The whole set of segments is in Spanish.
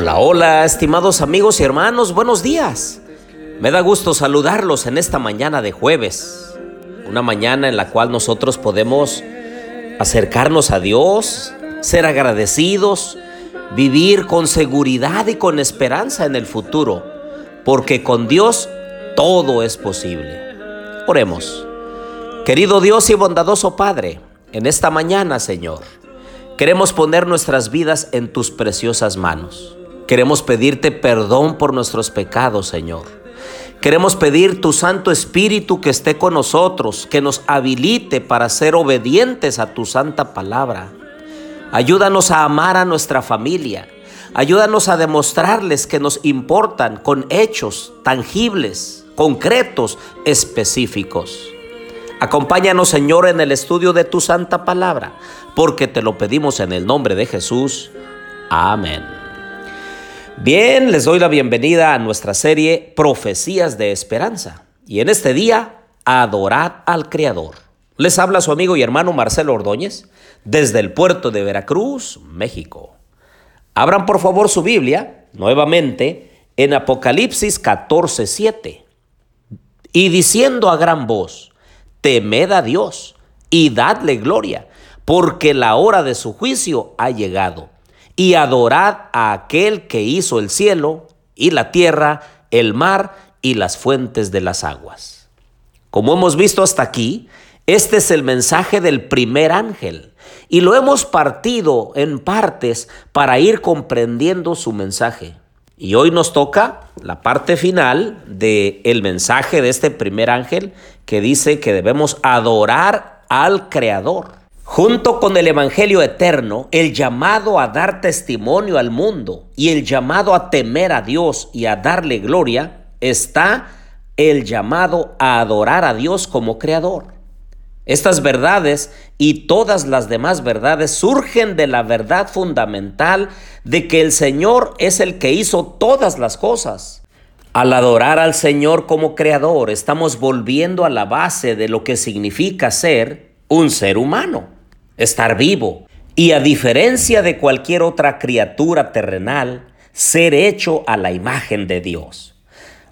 Hola, hola, estimados amigos y hermanos, buenos días. Me da gusto saludarlos en esta mañana de jueves, una mañana en la cual nosotros podemos acercarnos a Dios, ser agradecidos, vivir con seguridad y con esperanza en el futuro, porque con Dios todo es posible. Oremos. Querido Dios y bondadoso Padre, en esta mañana, Señor, queremos poner nuestras vidas en tus preciosas manos. Queremos pedirte perdón por nuestros pecados, Señor. Queremos pedir tu Santo Espíritu que esté con nosotros, que nos habilite para ser obedientes a tu santa palabra. Ayúdanos a amar a nuestra familia. Ayúdanos a demostrarles que nos importan con hechos tangibles, concretos, específicos. Acompáñanos, Señor, en el estudio de tu santa palabra, porque te lo pedimos en el nombre de Jesús. Amén. Bien, les doy la bienvenida a nuestra serie Profecías de Esperanza. Y en este día, adorad al Creador. Les habla su amigo y hermano Marcelo Ordóñez desde el puerto de Veracruz, México. Abran por favor su Biblia nuevamente en Apocalipsis 14:7. Y diciendo a gran voz, temed a Dios y dadle gloria, porque la hora de su juicio ha llegado y adorad a aquel que hizo el cielo y la tierra, el mar y las fuentes de las aguas. Como hemos visto hasta aquí, este es el mensaje del primer ángel y lo hemos partido en partes para ir comprendiendo su mensaje. Y hoy nos toca la parte final del el mensaje de este primer ángel que dice que debemos adorar al Creador. Junto con el Evangelio eterno, el llamado a dar testimonio al mundo y el llamado a temer a Dios y a darle gloria, está el llamado a adorar a Dios como creador. Estas verdades y todas las demás verdades surgen de la verdad fundamental de que el Señor es el que hizo todas las cosas. Al adorar al Señor como creador, estamos volviendo a la base de lo que significa ser un ser humano estar vivo y a diferencia de cualquier otra criatura terrenal, ser hecho a la imagen de Dios.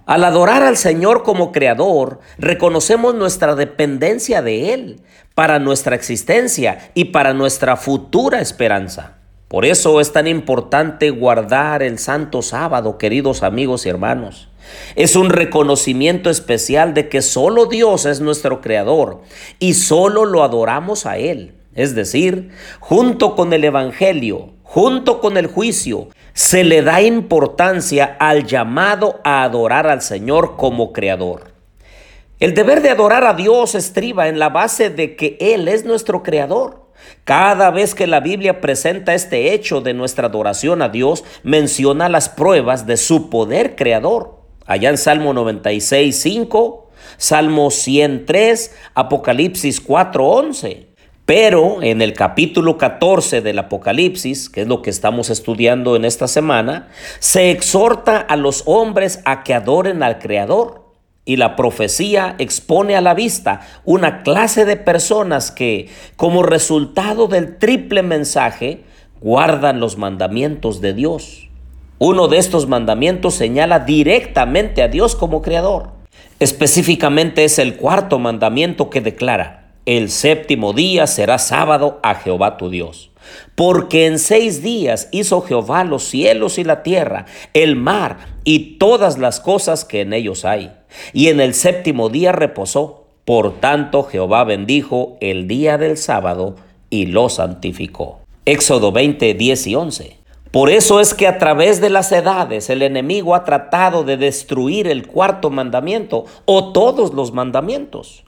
Al adorar al Señor como Creador, reconocemos nuestra dependencia de Él para nuestra existencia y para nuestra futura esperanza. Por eso es tan importante guardar el santo sábado, queridos amigos y hermanos. Es un reconocimiento especial de que solo Dios es nuestro Creador y solo lo adoramos a Él. Es decir, junto con el Evangelio, junto con el juicio, se le da importancia al llamado a adorar al Señor como Creador. El deber de adorar a Dios estriba en la base de que Él es nuestro Creador. Cada vez que la Biblia presenta este hecho de nuestra adoración a Dios, menciona las pruebas de su poder creador. Allá en Salmo 96, 5, Salmo 103, Apocalipsis 4, 11. Pero en el capítulo 14 del Apocalipsis, que es lo que estamos estudiando en esta semana, se exhorta a los hombres a que adoren al Creador. Y la profecía expone a la vista una clase de personas que, como resultado del triple mensaje, guardan los mandamientos de Dios. Uno de estos mandamientos señala directamente a Dios como Creador. Específicamente es el cuarto mandamiento que declara, el séptimo día será sábado a Jehová tu Dios. Porque en seis días hizo Jehová los cielos y la tierra, el mar y todas las cosas que en ellos hay. Y en el séptimo día reposó. Por tanto Jehová bendijo el día del sábado y lo santificó. Éxodo 20, 10 y 11. Por eso es que a través de las edades el enemigo ha tratado de destruir el cuarto mandamiento o todos los mandamientos.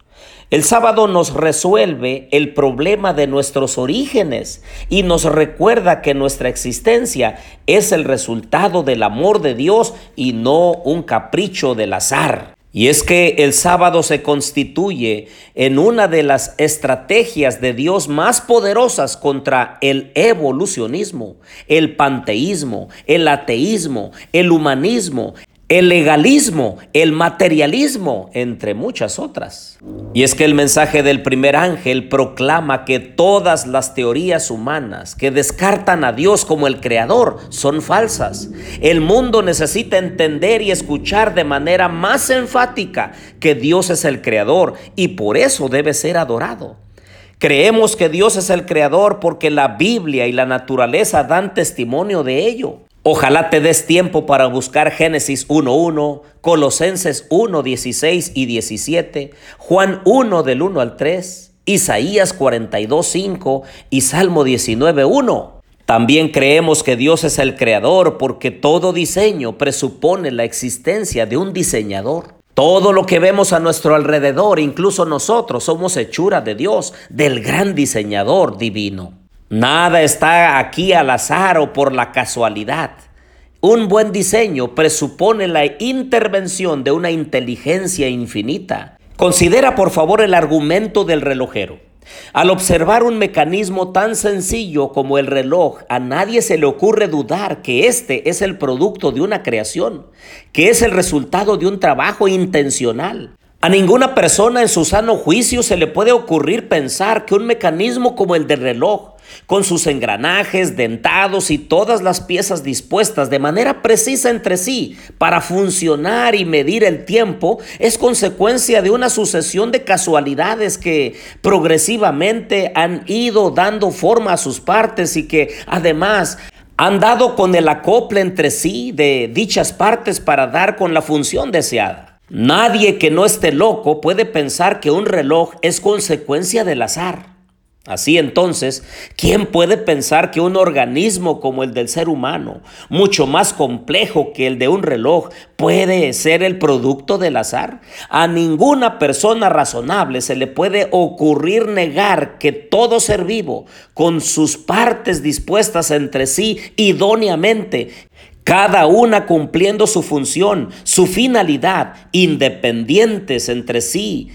El sábado nos resuelve el problema de nuestros orígenes y nos recuerda que nuestra existencia es el resultado del amor de Dios y no un capricho del azar. Y es que el sábado se constituye en una de las estrategias de Dios más poderosas contra el evolucionismo, el panteísmo, el ateísmo, el humanismo, el legalismo, el materialismo, entre muchas otras. Y es que el mensaje del primer ángel proclama que todas las teorías humanas que descartan a Dios como el creador son falsas. El mundo necesita entender y escuchar de manera más enfática que Dios es el creador y por eso debe ser adorado. Creemos que Dios es el creador porque la Biblia y la naturaleza dan testimonio de ello. Ojalá te des tiempo para buscar Génesis 1.1, Colosenses 1.16 y 17, Juan 1 del 1 al 3, Isaías 42.5 y Salmo 19.1. También creemos que Dios es el creador porque todo diseño presupone la existencia de un diseñador. Todo lo que vemos a nuestro alrededor, incluso nosotros, somos hechura de Dios, del gran diseñador divino. Nada está aquí al azar o por la casualidad. Un buen diseño presupone la intervención de una inteligencia infinita. Considera por favor el argumento del relojero. Al observar un mecanismo tan sencillo como el reloj, a nadie se le ocurre dudar que este es el producto de una creación, que es el resultado de un trabajo intencional. A ninguna persona en su sano juicio se le puede ocurrir pensar que un mecanismo como el del reloj con sus engranajes, dentados y todas las piezas dispuestas de manera precisa entre sí para funcionar y medir el tiempo, es consecuencia de una sucesión de casualidades que progresivamente han ido dando forma a sus partes y que además han dado con el acople entre sí de dichas partes para dar con la función deseada. Nadie que no esté loco puede pensar que un reloj es consecuencia del azar. Así entonces, ¿quién puede pensar que un organismo como el del ser humano, mucho más complejo que el de un reloj, puede ser el producto del azar? A ninguna persona razonable se le puede ocurrir negar que todo ser vivo, con sus partes dispuestas entre sí idóneamente, cada una cumpliendo su función, su finalidad, independientes entre sí,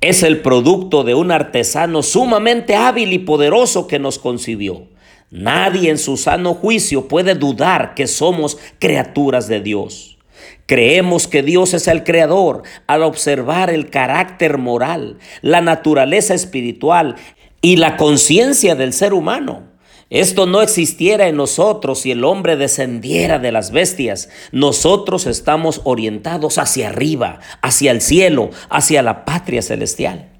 es el producto de un artesano sumamente hábil y poderoso que nos concibió. Nadie en su sano juicio puede dudar que somos criaturas de Dios. Creemos que Dios es el creador al observar el carácter moral, la naturaleza espiritual y la conciencia del ser humano. Esto no existiera en nosotros si el hombre descendiera de las bestias. Nosotros estamos orientados hacia arriba, hacia el cielo, hacia la patria celestial.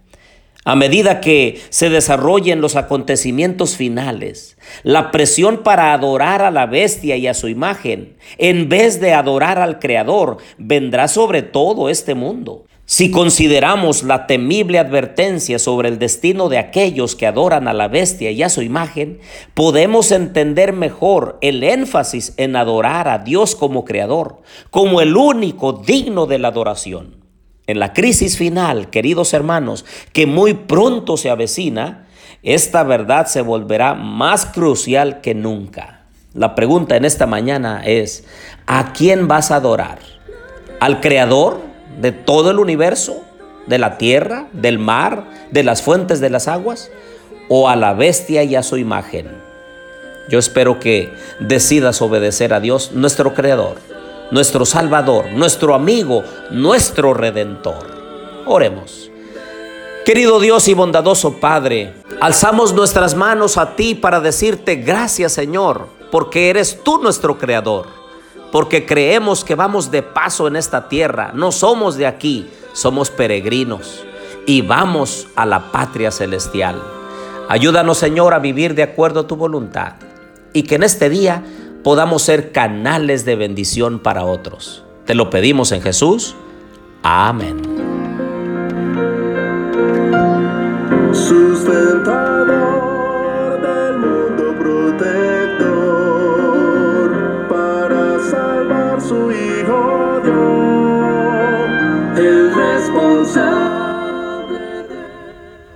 A medida que se desarrollen los acontecimientos finales, la presión para adorar a la bestia y a su imagen, en vez de adorar al Creador, vendrá sobre todo este mundo. Si consideramos la temible advertencia sobre el destino de aquellos que adoran a la bestia y a su imagen, podemos entender mejor el énfasis en adorar a Dios como creador, como el único digno de la adoración. En la crisis final, queridos hermanos, que muy pronto se avecina, esta verdad se volverá más crucial que nunca. La pregunta en esta mañana es, ¿a quién vas a adorar? ¿Al Creador? De todo el universo, de la tierra, del mar, de las fuentes de las aguas, o a la bestia y a su imagen. Yo espero que decidas obedecer a Dios, nuestro Creador, nuestro Salvador, nuestro amigo, nuestro Redentor. Oremos. Querido Dios y bondadoso Padre, alzamos nuestras manos a ti para decirte gracias Señor, porque eres tú nuestro Creador porque creemos que vamos de paso en esta tierra. No somos de aquí, somos peregrinos y vamos a la patria celestial. Ayúdanos, Señor, a vivir de acuerdo a tu voluntad y que en este día podamos ser canales de bendición para otros. Te lo pedimos en Jesús. Amén. su Hijo Dios.